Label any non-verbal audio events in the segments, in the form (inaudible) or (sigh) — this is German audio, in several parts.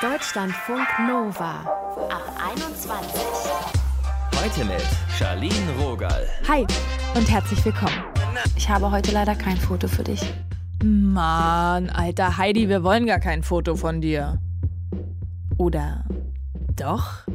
Deutschlandfunk Nova ab 21. Heute mit Charlene Rogal. Hi und herzlich willkommen. Ich habe heute leider kein Foto für dich. Mann, alter Heidi, wir wollen gar kein Foto von dir. Oder doch?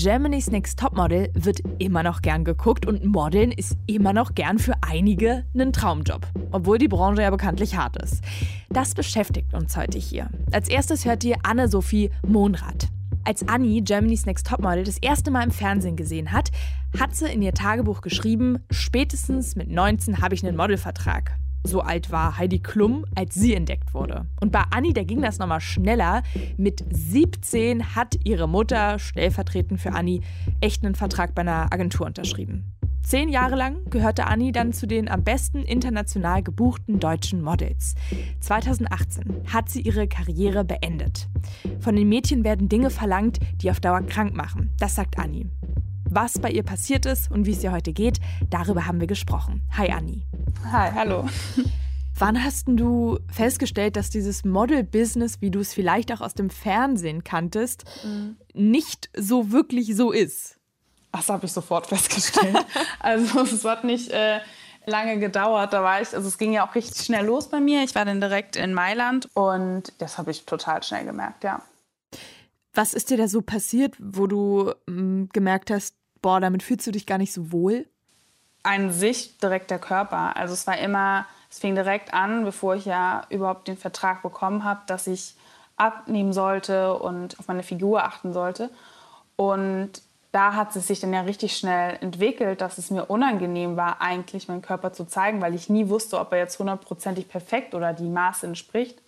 Germany's Next Topmodel wird immer noch gern geguckt und Modeln ist immer noch gern für einige ein Traumjob, obwohl die Branche ja bekanntlich hart ist. Das beschäftigt uns heute hier. Als erstes hört ihr Anne-Sophie Monrad. Als Annie Germany's Next Topmodel das erste Mal im Fernsehen gesehen hat, hat sie in ihr Tagebuch geschrieben, spätestens mit 19 habe ich einen Modelvertrag. So alt war Heidi Klum, als sie entdeckt wurde. Und bei Anni, da ging das nochmal schneller. Mit 17 hat ihre Mutter, stellvertretend für Anni, echt einen Vertrag bei einer Agentur unterschrieben. Zehn Jahre lang gehörte Anni dann zu den am besten international gebuchten deutschen Models. 2018 hat sie ihre Karriere beendet. Von den Mädchen werden Dinge verlangt, die auf Dauer krank machen. Das sagt Anni. Was bei ihr passiert ist und wie es ihr heute geht, darüber haben wir gesprochen. Hi Anni. Hi, hallo. Wann hast du festgestellt, dass dieses Model-Business, wie du es vielleicht auch aus dem Fernsehen kanntest, mhm. nicht so wirklich so ist? Das habe ich sofort (laughs) festgestellt. also es hat nicht äh, lange gedauert. Da war ich, also es ging ja auch richtig schnell los bei mir. Ich war dann direkt in Mailand und das habe ich total schnell gemerkt, ja. Was ist dir da so passiert, wo du mh, hm, gemerkt hast, boah, damit fühlst du dich gar nicht so wohl? An sich direkt der Körper. Also es war immer, es fing direkt an, bevor ich ja überhaupt den Vertrag bekommen habe, dass ich abnehmen sollte und auf meine Figur achten sollte. Und da hat es sich dann ja richtig schnell entwickelt, dass es mir unangenehm war, eigentlich meinen Körper zu zeigen, weil ich nie wusste, ob er jetzt hundertprozentig perfekt oder die Maße entspricht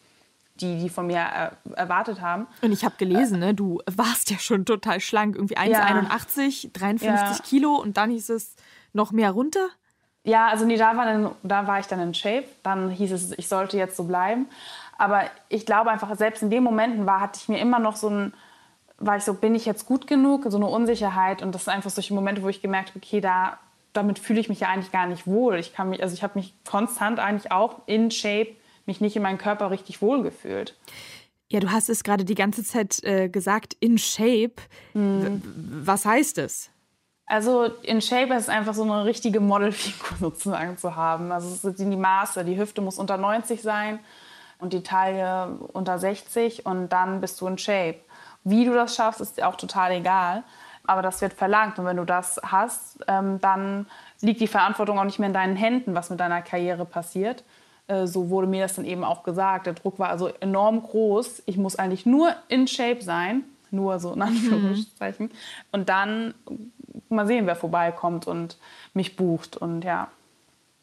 die die von mir äh, erwartet haben. Und ich habe gelesen, äh, ne, du warst ja schon total schlank, irgendwie 1,81, ja. 53 ja. Kilo und dann hieß es noch mehr runter. Ja, also nee, da war, dann, da war ich dann in Shape. Dann hieß es, ich sollte jetzt so bleiben. Aber ich glaube einfach, selbst in den Momenten war, hatte ich mir immer noch so ein, war ich so, bin ich jetzt gut genug? So eine Unsicherheit. Und das sind einfach solche Momente, wo ich gemerkt habe, okay, da, damit fühle ich mich ja eigentlich gar nicht wohl. Ich kann mich, also ich habe mich konstant eigentlich auch in Shape mich nicht in meinem Körper richtig wohlgefühlt. Ja, du hast es gerade die ganze Zeit äh, gesagt, in Shape. Mhm. Was heißt es? Also in Shape ist es einfach so eine richtige Modelfigur (laughs) sozusagen zu haben. Also es sind die Maße. Die Hüfte muss unter 90 sein und die Taille unter 60 und dann bist du in Shape. Wie du das schaffst, ist auch total egal. Aber das wird verlangt und wenn du das hast, ähm, dann liegt die Verantwortung auch nicht mehr in deinen Händen, was mit deiner Karriere passiert, so wurde mir das dann eben auch gesagt. Der Druck war also enorm groß. Ich muss eigentlich nur in Shape sein, nur so in mhm. Anführungszeichen. Mhm. Und dann mal sehen, wer vorbeikommt und mich bucht. Und ja.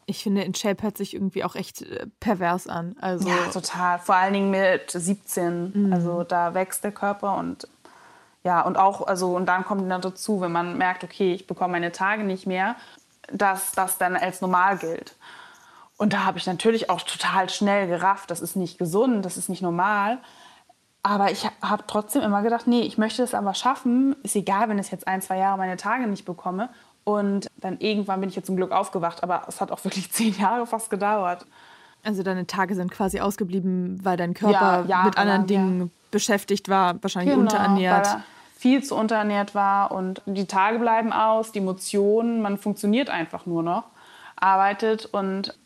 Ich finde, in Shape hört sich irgendwie auch echt äh, pervers an. Also ja, total. Vor allen Dingen mit 17. Mhm. Also da wächst der Körper und ja, und auch, also, und dann kommt dann dazu, wenn man merkt, okay, ich bekomme meine Tage nicht mehr, dass das dann als normal gilt. Und da habe ich natürlich auch total schnell gerafft, das ist nicht gesund, das ist nicht normal. Aber ich habe trotzdem immer gedacht, nee, ich möchte es aber schaffen. Ist egal, wenn ich jetzt ein, zwei Jahre meine Tage nicht bekomme. Und dann irgendwann bin ich jetzt zum Glück aufgewacht. Aber es hat auch wirklich (laughs) zehn Jahre fast gedauert. Also deine Tage sind quasi ausgeblieben, weil dein Körper ja, mit anderen Dingen ja. beschäftigt war, wahrscheinlich genau, unterernährt. Weil er viel zu unterernährt war und die Tage bleiben aus, die Emotionen, man funktioniert einfach nur noch, arbeitet und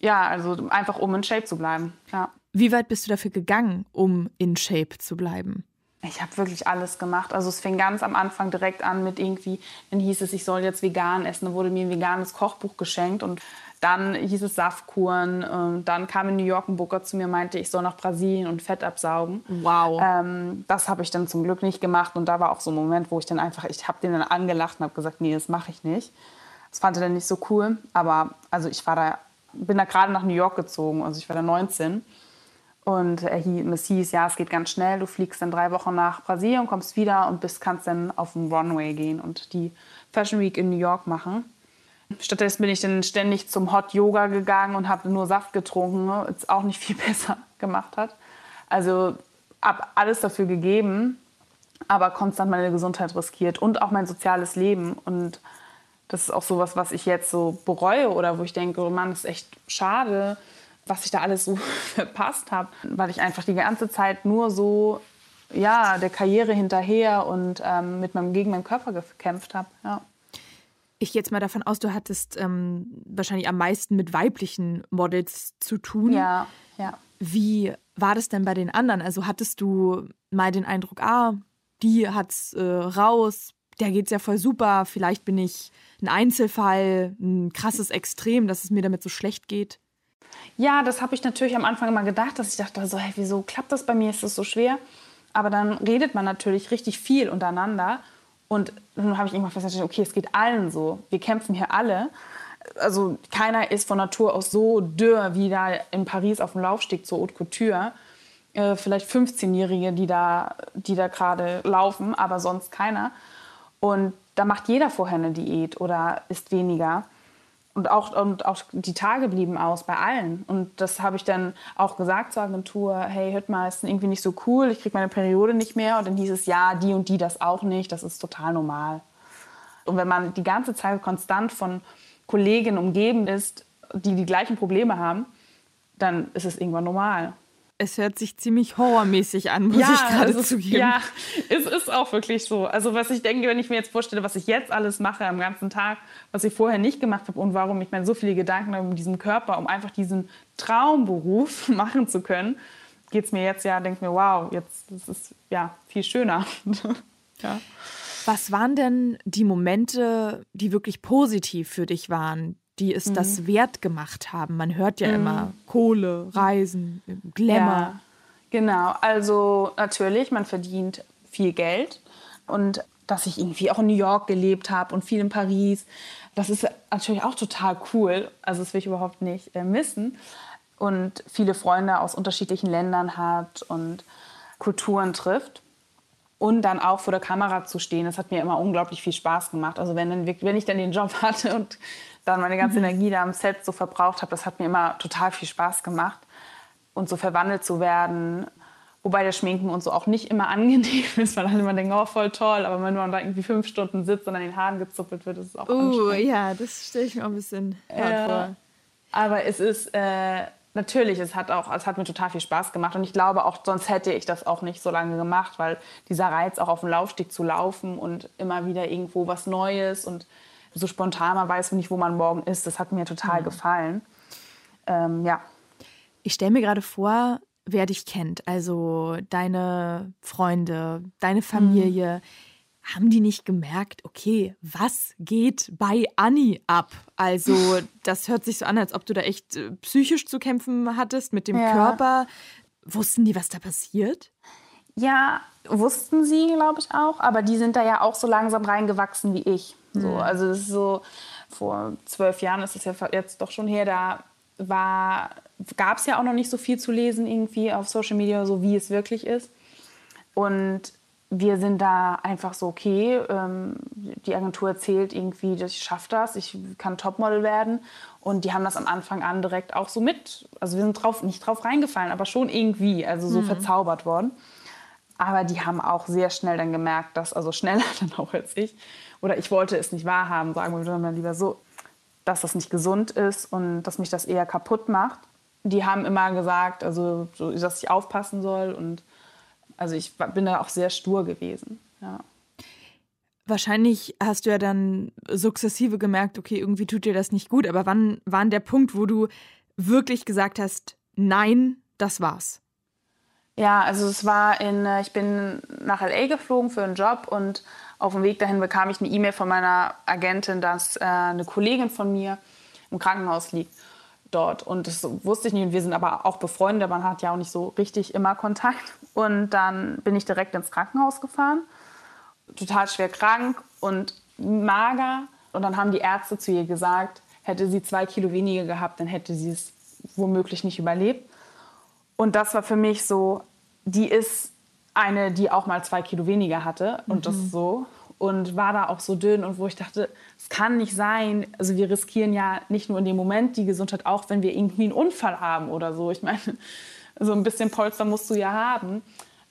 ja, also einfach um in Shape zu bleiben. Ja. Wie weit bist du dafür gegangen, um in Shape zu bleiben? Ich habe wirklich alles gemacht. Also es fing ganz am Anfang direkt an mit irgendwie, dann hieß es, ich soll jetzt vegan essen. Dann wurde mir ein veganes Kochbuch geschenkt und dann hieß es Saftkuren. Ähm, dann kam in New York ein Booker zu mir und meinte, ich soll nach Brasilien und Fett absaugen. Wow. Ähm, das habe ich dann zum Glück nicht gemacht. Und da war auch so ein Moment, wo ich dann einfach, ich habe den dann angelacht und habe gesagt, nee, das mache ich nicht. Das fand er dann nicht so cool. Aber also ich war da bin da gerade nach New York gezogen, also ich war da 19. Und es hieß, ja, es geht ganz schnell, du fliegst dann drei Wochen nach Brasilien, kommst wieder und bist, kannst dann auf den Runway gehen und die Fashion Week in New York machen. Stattdessen bin ich dann ständig zum Hot Yoga gegangen und habe nur Saft getrunken, was ne, auch nicht viel (laughs) besser gemacht hat. Also habe alles dafür gegeben, aber konstant meine Gesundheit riskiert und auch mein soziales Leben. Und das ist auch sowas, was ich jetzt so bereue oder wo ich denke, oh Mann, das ist echt schade, was ich da alles so (laughs) verpasst habe, weil ich einfach die ganze Zeit nur so ja, der Karriere hinterher und ähm, mit meinem, gegen meinen Körper gekämpft habe. Ja. Ich gehe jetzt mal davon aus, du hattest ähm, wahrscheinlich am meisten mit weiblichen Models zu tun. Ja, ja. Wie war das denn bei den anderen? Also hattest du mal den Eindruck, ah, die hat's äh, raus, der geht's ja voll super, vielleicht bin ich ein Einzelfall, ein krasses Extrem, dass es mir damit so schlecht geht? Ja, das habe ich natürlich am Anfang immer gedacht, dass ich dachte, so, hey, wieso klappt das bei mir? Ist das so schwer? Aber dann redet man natürlich richtig viel untereinander. Und dann habe ich irgendwann festgestellt, okay, es geht allen so. Wir kämpfen hier alle. Also keiner ist von Natur aus so dürr wie da in Paris auf dem Laufsteg zur Haute Couture. Äh, vielleicht 15-Jährige, die da, die da gerade laufen, aber sonst keiner. Und da macht jeder vorher eine Diät oder isst weniger. Und auch, und auch die Tage blieben aus bei allen. Und das habe ich dann auch gesagt zur Agentur, hey, hört mal, ist irgendwie nicht so cool, ich kriege meine Periode nicht mehr. Und dann hieß es, ja, die und die das auch nicht, das ist total normal. Und wenn man die ganze Zeit konstant von Kollegen umgeben ist, die die gleichen Probleme haben, dann ist es irgendwann normal es hört sich ziemlich horrormäßig an, muss ja, ich gerade also, zugeben. Ja, es ist auch wirklich so. Also was ich denke, wenn ich mir jetzt vorstelle, was ich jetzt alles mache am ganzen Tag, was ich vorher nicht gemacht habe und warum ich mir so viele Gedanken habe um diesen Körper, um einfach diesen Traumberuf (laughs) machen zu können, geht es mir jetzt ja, denke mir, wow, jetzt das ist ja viel schöner. (laughs) ja. Was waren denn die Momente, die wirklich positiv für dich waren, die es mhm. das wert gemacht haben. Man hört ja mhm. immer Kohle, Reisen, Glamour. Ja, genau, also natürlich, man verdient viel Geld und dass ich irgendwie auch in New York gelebt habe und viel in Paris, das ist natürlich auch total cool. Also das will ich überhaupt nicht äh, missen. Und viele Freunde aus unterschiedlichen Ländern hat und Kulturen trifft und dann auch vor der Kamera zu stehen, das hat mir immer unglaublich viel Spaß gemacht. Also wenn, dann, wenn ich dann den Job (laughs) hatte und dann meine ganze mhm. Energie da am Set so verbraucht habe, das hat mir immer total viel Spaß gemacht. Und so verwandelt zu werden, wobei der Schminken und so auch nicht immer angenehm ist, weil dann immer denkt, oh, voll toll, aber wenn man da irgendwie fünf Stunden sitzt und an den Haaren gezuppelt wird, ist es auch uh, ja, das stelle ich mir auch ein bisschen äh, vor. Aber es ist äh, natürlich, es hat auch, es hat mir total viel Spaß gemacht und ich glaube auch, sonst hätte ich das auch nicht so lange gemacht, weil dieser Reiz auch auf dem Laufsteg zu laufen und immer wieder irgendwo was Neues und so spontan, man weiß nicht, wo man morgen ist. Das hat mir total mhm. gefallen. Ähm, ja. Ich stelle mir gerade vor, wer dich kennt, also deine Freunde, deine Familie. Mhm. Haben die nicht gemerkt, okay, was geht bei Anni ab? Also, das hört sich so an, als ob du da echt äh, psychisch zu kämpfen hattest mit dem ja. Körper. Wussten die, was da passiert? Ja, wussten sie, glaube ich auch. Aber die sind da ja auch so langsam reingewachsen wie ich. So, mhm. Also das ist so, vor zwölf Jahren ist es ja jetzt doch schon her, da gab es ja auch noch nicht so viel zu lesen irgendwie auf Social Media, so wie es wirklich ist. Und wir sind da einfach so, okay, ähm, die Agentur erzählt irgendwie, dass ich schaffe das, ich kann Topmodel werden. Und die haben das am Anfang an direkt auch so mit, also wir sind drauf, nicht drauf reingefallen, aber schon irgendwie, also so mhm. verzaubert worden. Aber die haben auch sehr schnell dann gemerkt, dass, also schneller (laughs) dann auch als ich, oder ich wollte es nicht wahrhaben, sagen wir mal lieber so, dass das nicht gesund ist und dass mich das eher kaputt macht. Die haben immer gesagt, also, dass ich aufpassen soll und also ich bin da auch sehr stur gewesen. Ja. Wahrscheinlich hast du ja dann sukzessive gemerkt, okay, irgendwie tut dir das nicht gut. Aber wann war der Punkt, wo du wirklich gesagt hast, nein, das war's? Ja, also es war in, äh, ich bin nach LA geflogen für einen Job und auf dem Weg dahin bekam ich eine E-Mail von meiner Agentin, dass äh, eine Kollegin von mir im Krankenhaus liegt dort. Und das wusste ich nicht. Und wir sind aber auch befreundet. Man hat ja auch nicht so richtig immer Kontakt. Und dann bin ich direkt ins Krankenhaus gefahren. Total schwer krank und mager. Und dann haben die Ärzte zu ihr gesagt, hätte sie zwei Kilo weniger gehabt, dann hätte sie es womöglich nicht überlebt. Und das war für mich so, die ist eine, die auch mal zwei Kilo weniger hatte und mhm. das so und war da auch so dünn und wo ich dachte, es kann nicht sein. Also wir riskieren ja nicht nur in dem Moment die Gesundheit, auch wenn wir irgendwie einen Unfall haben oder so. Ich meine, (laughs) so ein bisschen Polster musst du ja haben.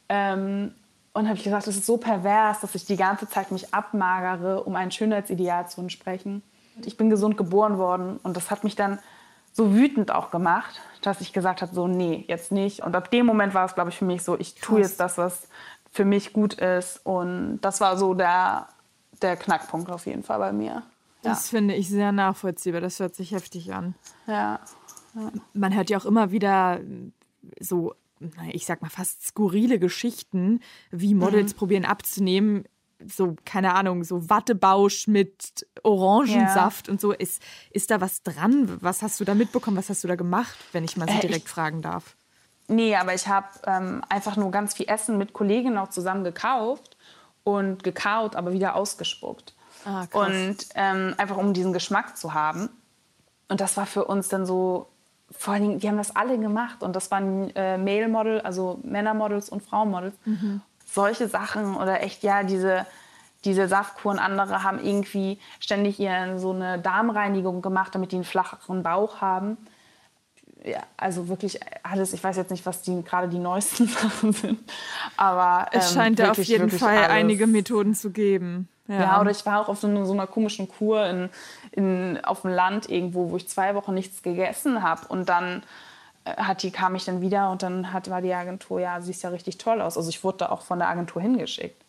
Ähm, und habe ich gesagt, es ist so pervers, dass ich die ganze Zeit mich abmagere, um ein Schönheitsideal zu entsprechen. Ich bin gesund geboren worden und das hat mich dann so wütend auch gemacht, dass ich gesagt habe, so nee, jetzt nicht. Und ab dem Moment war es, glaube ich, für mich so, ich tue jetzt das, was für mich gut ist. Und das war so der, der Knackpunkt auf jeden Fall bei mir. Das finde ich sehr nachvollziehbar. Das hört sich heftig an. Ja. Man hört ja auch immer wieder so, ich sag mal, fast skurrile Geschichten, wie Models probieren abzunehmen. So, keine Ahnung, so Wattebausch mit Orangensaft und so. Ist, ist da was dran? Was hast du da mitbekommen? Was hast du da gemacht, wenn ich mal so Äh, direkt ich- fragen darf? Nee, aber ich habe ähm, einfach nur ganz viel Essen mit Kolleginnen auch zusammen gekauft und gekaut, aber wieder ausgespuckt. Ah. Und ähm, einfach um diesen Geschmack zu haben. Und das war für uns dann so, vor allen Dingen, wir haben das alle gemacht. Und das waren äh, Male-Model, also Männermodels und Frauenmodels. Solche Sachen oder echt, ja, diese, diese Saftkuren. Andere haben irgendwie ständig ihren, so eine Darmreinigung gemacht, damit die einen flacheren Bauch haben. Ja, also wirklich alles. Ich weiß jetzt nicht, was die, gerade die neuesten (laughs) Sachen sind. Aber Es ähm, scheint da auf wirklich, jeden wirklich Fall alles. einige Methoden zu geben. Ja, oder ich war auch auf so, einer- so einer komischen Kur in, in, auf dem Land irgendwo, wo ich zwei Wochen nichts gegessen habe. Und dann äh, hat die, kam ich dann wieder und dann hat, war die Agentur, ja, siehst ja richtig toll aus. Also ich wurde da auch von der Agentur hingeschickt.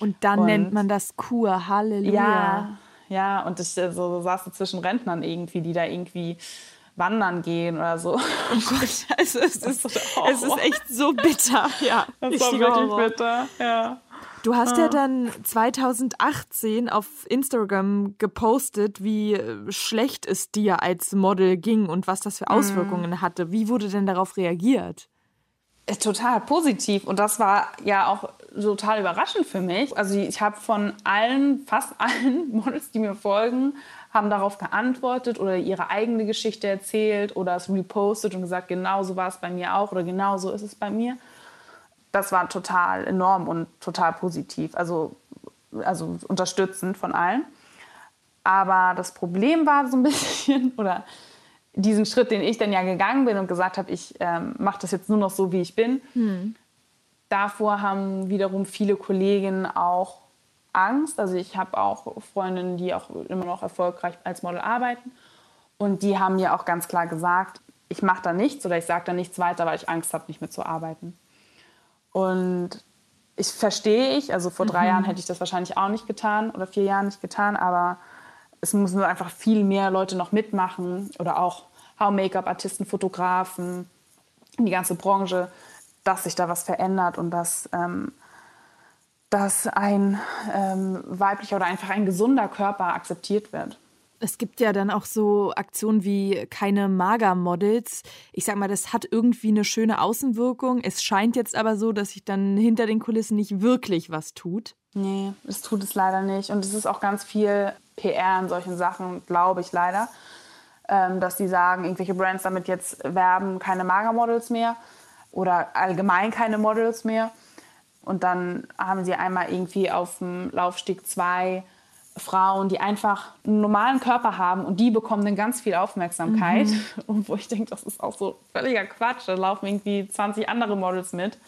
Und dann Und- nennt man das Kur. Halleluja. Ja, ja, und ich äh, so, saß so zwischen Rentnern irgendwie, die da irgendwie wandern gehen oder so. Oh Gott, also es ist, es ist echt so bitter. Ja, Das war wirklich Horror. bitter, ja. Du hast ja dann 2018 auf Instagram gepostet, wie schlecht es dir als Model ging und was das für Auswirkungen hatte. Wie wurde denn darauf reagiert? Äh, Total positiv. Und das war ja auch total überraschend für mich. Also ich habe von allen, fast allen (laughs) Models, die mir folgen, haben darauf geantwortet oder ihre eigene Geschichte erzählt oder es repostet und gesagt, genau so war es bei mir auch oder genau so ist es bei mir. Das war total enorm und total positiv, also, also unterstützend von allen. Aber das Problem war so ein (laughs) bisschen, oder diesen Schritt, den ich dann ja gegangen bin und gesagt habe, ich ähm, mache das jetzt nur noch so, wie ich bin. Davor haben wiederum viele Kolleginnen auch Angst. Also ich habe auch Freundinnen, die auch immer noch erfolgreich als Model arbeiten. Und die haben mir auch ganz klar gesagt, ich mache da nichts oder ich sage da nichts weiter, weil ich Angst habe, nicht mehr zu arbeiten. Und ich verstehe ich, also vor drei Jahren hätte ich das wahrscheinlich auch nicht getan oder vier Jahren nicht getan, aber es müssen einfach viel mehr Leute noch mitmachen oder auch How-Make-up-Artisten, Fotografen, die ganze Branche, dass sich da was verändert und dass, ähm, dass ein ähm, weiblicher oder einfach ein gesunder Körper akzeptiert wird. Es gibt ja dann auch so Aktionen wie keine Mager-Models. Ich sag mal, das hat irgendwie eine schöne Außenwirkung. Es scheint jetzt aber so, dass sich dann hinter den Kulissen nicht wirklich was tut. Nee, es tut es leider nicht. Und es ist auch ganz viel PR in solchen Sachen, glaube ich leider. Ähm, dass die sagen, irgendwelche Brands damit jetzt werben, keine Magermodels mehr oder allgemein keine Models mehr. Und dann haben sie einmal irgendwie auf dem Laufsteg zwei Frauen, die einfach einen normalen Körper haben und die bekommen dann ganz viel Aufmerksamkeit. (laughs) Und wo ich denke, das ist auch so völliger Quatsch. Da laufen irgendwie 20 andere Models mit,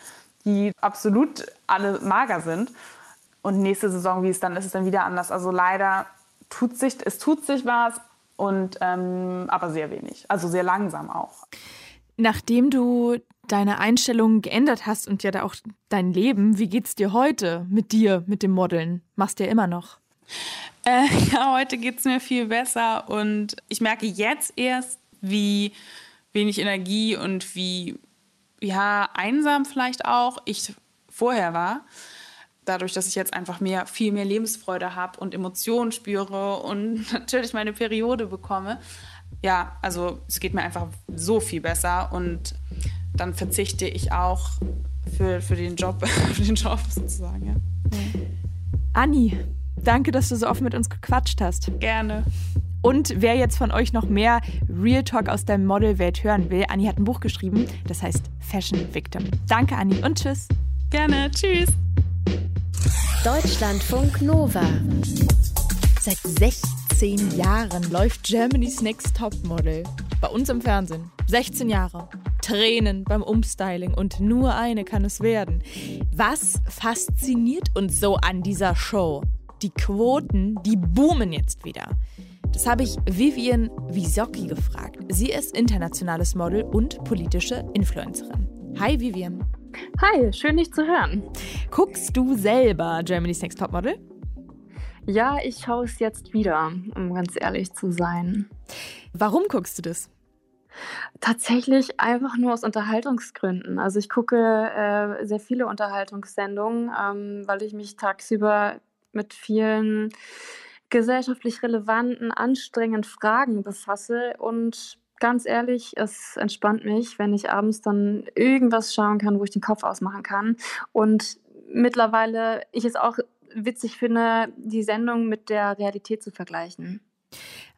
die absolut alle mager sind. Und nächste Saison, wie es dann ist, ist es dann wieder anders. Also leider tut sich, es tut sich was, und, ähm, aber sehr wenig. Also sehr langsam auch. Nachdem du deine Einstellung geändert hast und ja da auch dein Leben, wie geht's dir heute mit dir, mit dem Modeln? Machst du ja immer noch. Äh, (laughs) ja, heute geht es mir viel besser und ich merke jetzt erst, wie wenig Energie und wie ja, einsam vielleicht auch ich vorher war. Dadurch, dass ich jetzt einfach mehr, viel mehr Lebensfreude habe und Emotionen spüre und (laughs) natürlich meine Periode bekomme. Ja, also es geht mir einfach so viel besser und dann verzichte ich auch für, für, den, Job, (laughs) für den Job sozusagen. Ja. Anni, danke, dass du so offen mit uns gequatscht hast. Gerne. Und wer jetzt von euch noch mehr Real Talk aus der Modelwelt hören will, Anni hat ein Buch geschrieben, das heißt Fashion Victim. Danke, Anni, und tschüss. Gerne. Tschüss. Deutschlandfunk Nova. Seit 16 Jahren läuft Germany's Next Topmodel. Bei uns im Fernsehen. 16 Jahre. Tränen beim Umstyling und nur eine kann es werden. Was fasziniert uns so an dieser Show? Die Quoten, die boomen jetzt wieder. Das habe ich Vivian Wisocki gefragt. Sie ist internationales Model und politische Influencerin. Hi Vivian. Hi, schön dich zu hören. Guckst du selber Germany's Next Topmodel? Ja, ich schaue es jetzt wieder, um ganz ehrlich zu sein. Warum guckst du das? Tatsächlich einfach nur aus Unterhaltungsgründen. Also ich gucke äh, sehr viele Unterhaltungssendungen, ähm, weil ich mich tagsüber mit vielen gesellschaftlich relevanten, anstrengenden Fragen befasse und ganz ehrlich, es entspannt mich, wenn ich abends dann irgendwas schauen kann, wo ich den Kopf ausmachen kann. Und mittlerweile ich es auch witzig finde, die Sendung mit der Realität zu vergleichen.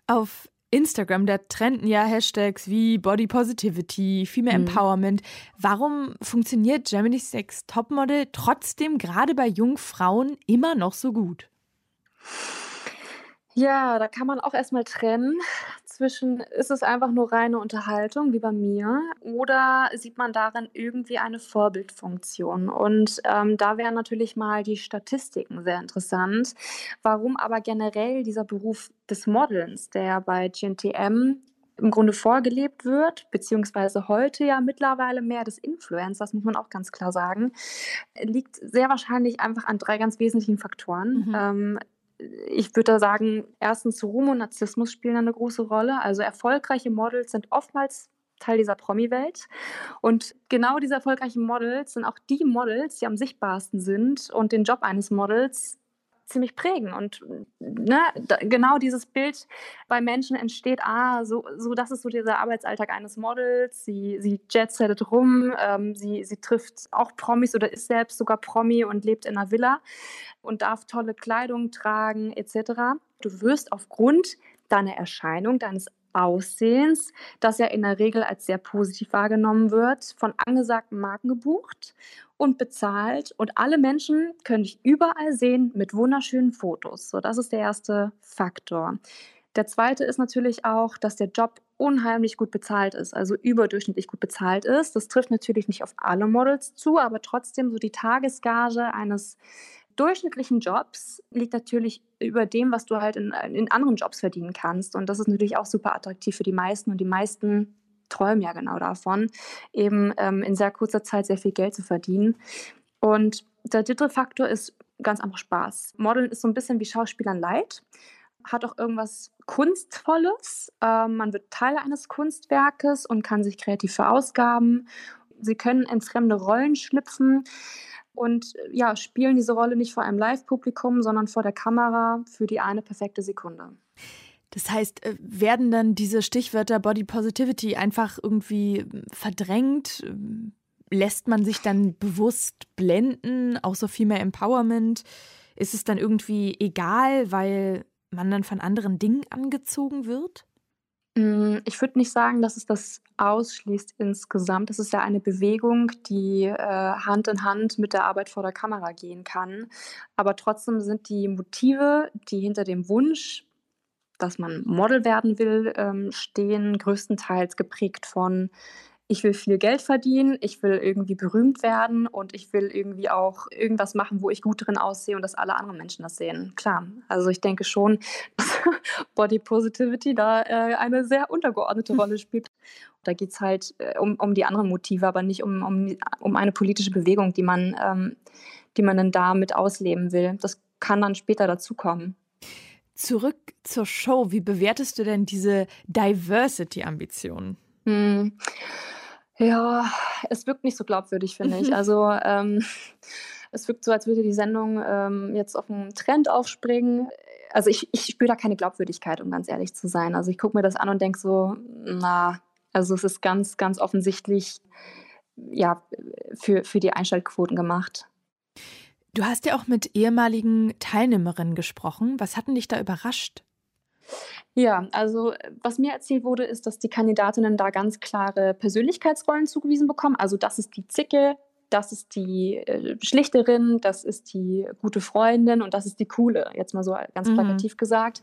Auf Instagram, da trenden ja Hashtags wie Body Positivity, Female mhm. Empowerment. Warum funktioniert Germany's Sex Topmodel trotzdem gerade bei jungen Frauen immer noch so gut? Ja, da kann man auch erstmal trennen zwischen, ist es einfach nur reine Unterhaltung wie bei mir oder sieht man darin irgendwie eine Vorbildfunktion? Und ähm, da wären natürlich mal die Statistiken sehr interessant. Warum aber generell dieser Beruf des Modelns, der bei GNTM im Grunde vorgelebt wird, beziehungsweise heute ja mittlerweile mehr des Influencers, muss man auch ganz klar sagen, liegt sehr wahrscheinlich einfach an drei ganz wesentlichen Faktoren. Mhm. Ähm, ich würde da sagen, erstens Ruhm und Narzissmus spielen eine große Rolle. Also erfolgreiche Models sind oftmals Teil dieser Promi-Welt. Und genau diese erfolgreichen Models sind auch die Models, die am sichtbarsten sind und den Job eines Models ziemlich prägen. Und ne, genau dieses Bild bei Menschen entsteht, ah, so, so das ist so dieser Arbeitsalltag eines Models. Sie, sie jetsettet rum, ähm, sie, sie trifft auch Promis oder ist selbst sogar Promi und lebt in einer Villa und darf tolle Kleidung tragen etc. Du wirst aufgrund deiner Erscheinung, deines Aussehens, das ja in der Regel als sehr positiv wahrgenommen wird, von angesagten Marken gebucht und bezahlt. Und alle Menschen können dich überall sehen mit wunderschönen Fotos. So, das ist der erste Faktor. Der zweite ist natürlich auch, dass der Job unheimlich gut bezahlt ist, also überdurchschnittlich gut bezahlt ist. Das trifft natürlich nicht auf alle Models zu, aber trotzdem so die Tagesgage eines durchschnittlichen Jobs liegt natürlich über dem, was du halt in, in anderen Jobs verdienen kannst. Und das ist natürlich auch super attraktiv für die meisten. Und die meisten träumen ja genau davon, eben ähm, in sehr kurzer Zeit sehr viel Geld zu verdienen. Und der dritte Faktor ist ganz einfach Spaß. Modeln ist so ein bisschen wie Schauspielern leid, hat auch irgendwas Kunstvolles. Ähm, man wird Teil eines Kunstwerkes und kann sich kreativ verausgaben. Sie können in fremde Rollen schlüpfen und äh, ja, spielen diese Rolle nicht vor einem Live-Publikum, sondern vor der Kamera für die eine perfekte Sekunde. Das heißt, äh, werden dann diese Stichwörter Body Positivity einfach irgendwie hm, verdrängt? Lässt man sich dann bewusst blenden, auch so viel mehr Empowerment? Ist es dann irgendwie egal, weil man dann von anderen Dingen angezogen wird? Hm, ich würde nicht sagen, dass es das ausschließt insgesamt. Es ist ja eine Bewegung, die äh, Hand in Hand mit der Arbeit vor der Kamera gehen kann. Aber trotzdem sind die Motive, die hinter dem Wunsch, dass man Model werden will, ähm, stehen, größtenteils geprägt von ich will viel Geld verdienen, ich will irgendwie berühmt werden und ich will irgendwie auch irgendwas machen, wo ich gut drin aussehe und dass alle anderen Menschen das sehen. Klar, also ich denke schon, (laughs) dass Body Positivity da äh, eine sehr untergeordnete Rolle (laughs) spielt. Da geht es halt äh, um, um die anderen Motive, aber nicht um, um, um eine politische Bewegung, die man, ähm, die man dann damit ausleben will. Das kann dann später dazukommen. Zurück zur Show. Wie bewertest du denn diese Diversity-Ambitionen? Hm. Ja, es wirkt nicht so glaubwürdig, finde ich. (laughs) Also ähm, (laughs) es wirkt so, als würde die Sendung ähm, jetzt auf einen Trend aufspringen. Also ich, ich spüre da keine Glaubwürdigkeit, um ganz ehrlich zu sein. Also ich gucke mir das an und denke so, na, also es ist ganz, ganz offensichtlich ja, für, für die Einschaltquoten gemacht. Du hast ja auch mit ehemaligen Teilnehmerinnen gesprochen. Was hat denn dich da überrascht? Ja, also was mir erzählt wurde, ist, dass die Kandidatinnen da ganz klare Persönlichkeitsrollen zugewiesen bekommen. Also das ist die Zicke, das ist die äh, Schlichterin, das ist die gute Freundin und das ist die coole, jetzt mal so ganz mhm. plakativ gesagt.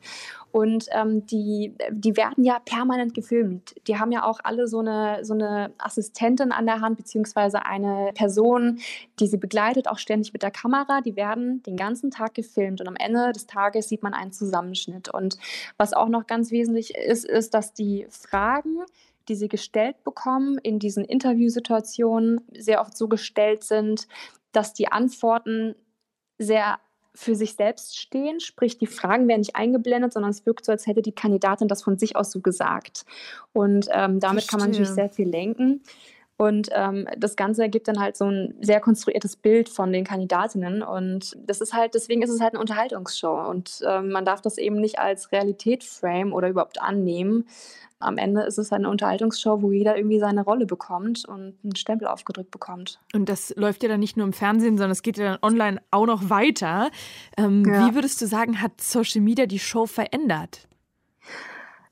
Und ähm, die, die werden ja permanent gefilmt. Die haben ja auch alle so eine, so eine Assistentin an der Hand, beziehungsweise eine Person, die sie begleitet, auch ständig mit der Kamera. Die werden den ganzen Tag gefilmt und am Ende des Tages sieht man einen Zusammenschnitt. Und was auch noch ganz wesentlich ist, ist, dass die Fragen, die sie gestellt bekommen in diesen Interviewsituationen, sehr oft so gestellt sind, dass die Antworten sehr für sich selbst stehen, sprich die Fragen werden nicht eingeblendet, sondern es wirkt so, als hätte die Kandidatin das von sich aus so gesagt. Und ähm, damit Verstehe. kann man natürlich sehr viel lenken. Und ähm, das Ganze ergibt dann halt so ein sehr konstruiertes Bild von den Kandidatinnen. Und das ist halt, deswegen ist es halt eine Unterhaltungsshow. Und ähm, man darf das eben nicht als Realität frame oder überhaupt annehmen. Am Ende ist es eine Unterhaltungsshow, wo jeder irgendwie seine Rolle bekommt und einen Stempel aufgedrückt bekommt. Und das läuft ja dann nicht nur im Fernsehen, sondern es geht ja dann online auch noch weiter. Ähm, ja. Wie würdest du sagen, hat Social Media die Show verändert?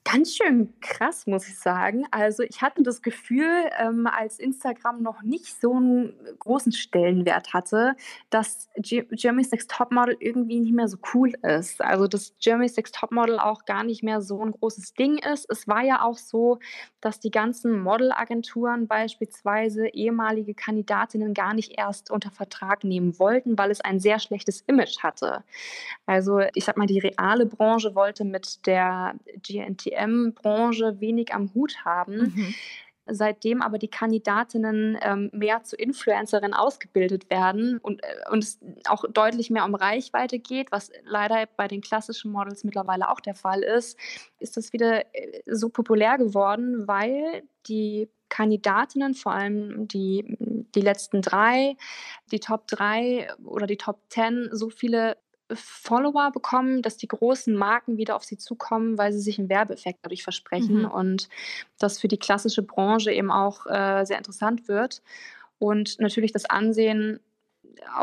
Ganz schön krass, muss ich sagen. Also ich hatte das Gefühl, ähm, als Instagram noch nicht so einen großen Stellenwert hatte, dass Germany's Next Topmodel irgendwie nicht mehr so cool ist. Also dass Germany's Next Topmodel auch gar nicht mehr so ein großes Ding ist. Es war ja auch so, dass die ganzen Modelagenturen beispielsweise ehemalige Kandidatinnen gar nicht erst unter Vertrag nehmen wollten, weil es ein sehr schlechtes Image hatte. Also ich sag mal, die reale Branche wollte mit der GNTM BDSM-Branche wenig am Hut haben. Mhm. Seitdem aber die Kandidatinnen ähm, mehr zu Influencerinnen ausgebildet werden und, äh, und es auch deutlich mehr um Reichweite geht, was leider bei den klassischen Models mittlerweile auch der Fall ist, ist das wieder äh, so populär geworden, weil die Kandidatinnen, vor allem die, die letzten drei, die Top drei oder die Top ten, so viele Follower bekommen, dass die großen Marken wieder auf sie zukommen, weil sie sich einen Werbeeffekt dadurch versprechen mhm. und das für die klassische Branche eben auch äh, sehr interessant wird und natürlich das Ansehen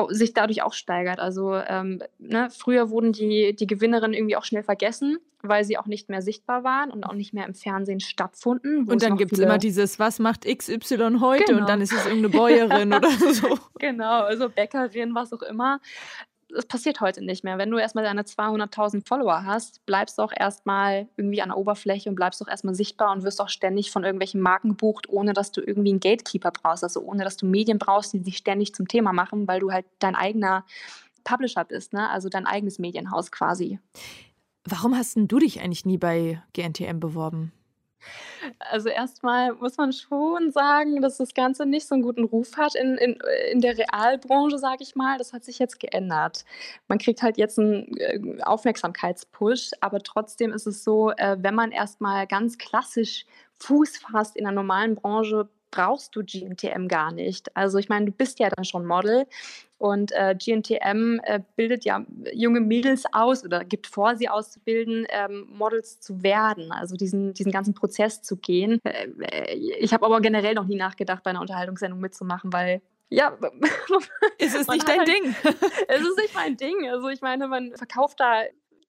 sich dadurch auch steigert. Also ähm, ne, früher wurden die, die Gewinnerinnen irgendwie auch schnell vergessen, weil sie auch nicht mehr sichtbar waren und auch nicht mehr im Fernsehen stattfunden. Und dann gibt es immer dieses, was macht XY heute? Genau. Und dann ist es irgendeine Bäuerin oder (laughs) so. Genau, also Bäckerin, was auch immer es passiert heute nicht mehr. Wenn du erstmal deine 200.000 Follower hast, bleibst du auch erstmal irgendwie an der Oberfläche und bleibst auch erstmal sichtbar und wirst auch ständig von irgendwelchen Marken gebucht, ohne dass du irgendwie einen Gatekeeper brauchst, also ohne dass du Medien brauchst, die sich ständig zum Thema machen, weil du halt dein eigener Publisher bist, ne? also dein eigenes Medienhaus quasi. Warum hast du dich eigentlich nie bei GNTM beworben? Also erstmal muss man schon sagen, dass das Ganze nicht so einen guten Ruf hat in, in, in der Realbranche, sage ich mal. Das hat sich jetzt geändert. Man kriegt halt jetzt einen äh, Aufmerksamkeitspush, aber trotzdem ist es so, äh, wenn man erstmal ganz klassisch Fuß fasst in der normalen Branche, brauchst du GNTM gar nicht. Also ich meine, du bist ja dann schon Model und äh, GNTM äh, bildet ja junge Mädels aus oder gibt vor, sie auszubilden, ähm, Models zu werden, also diesen, diesen ganzen Prozess zu gehen. Äh, äh ich habe aber generell noch nie nachgedacht, bei einer Unterhaltungssendung mitzumachen, weil ja, (laughs) ist es nicht dein halt, Ding? (laughs) es ist nicht mein Ding. Also ich meine, man verkauft da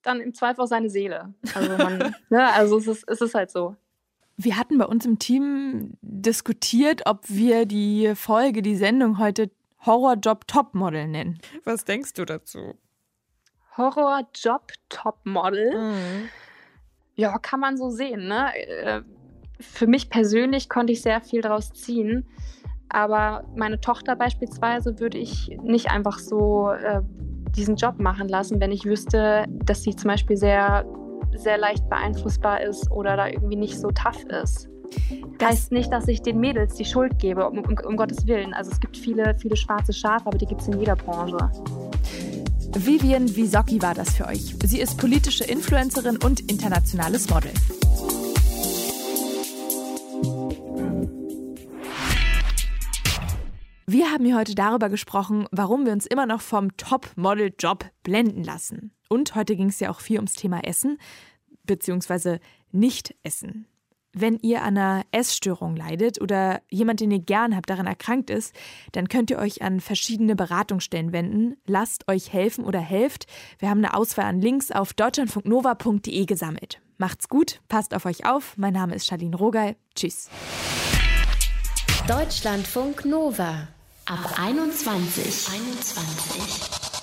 dann im Zweifel auch seine Seele. Also, man, (laughs) ne, also es, ist, es ist halt so. Wir hatten bei uns im Team diskutiert, ob wir die Folge, die Sendung heute Horrorjob Topmodel nennen. Was denkst du dazu? Horrorjob Topmodel? Mhm. Ja, kann man so sehen. Ne? Äh, für mich persönlich konnte ich sehr viel daraus ziehen. Aber meine Tochter beispielsweise würde ich nicht einfach so äh, diesen Job machen lassen, wenn ich wüsste, dass sie zum Beispiel sehr sehr leicht beeinflussbar ist oder da irgendwie nicht so tough ist. Das heißt nicht, dass ich den Mädels die Schuld gebe, um, um, um Gottes Willen. Also es gibt viele, viele schwarze Schafe, aber die gibt es in jeder Branche. Vivian Wisocki war das für euch. Sie ist politische Influencerin und internationales Model. Wir haben hier heute darüber gesprochen, warum wir uns immer noch vom Top-Model-Job blenden lassen. Und heute ging es ja auch viel ums Thema Essen, beziehungsweise Nicht-Essen. Wenn ihr an einer Essstörung leidet oder jemand, den ihr gern habt, daran erkrankt ist, dann könnt ihr euch an verschiedene Beratungsstellen wenden. Lasst euch helfen oder helft. Wir haben eine Auswahl an Links auf deutschlandfunknova.de gesammelt. Macht's gut, passt auf euch auf. Mein Name ist Charlene Rogal. Tschüss. Deutschlandfunk Nova Ab 21. 21.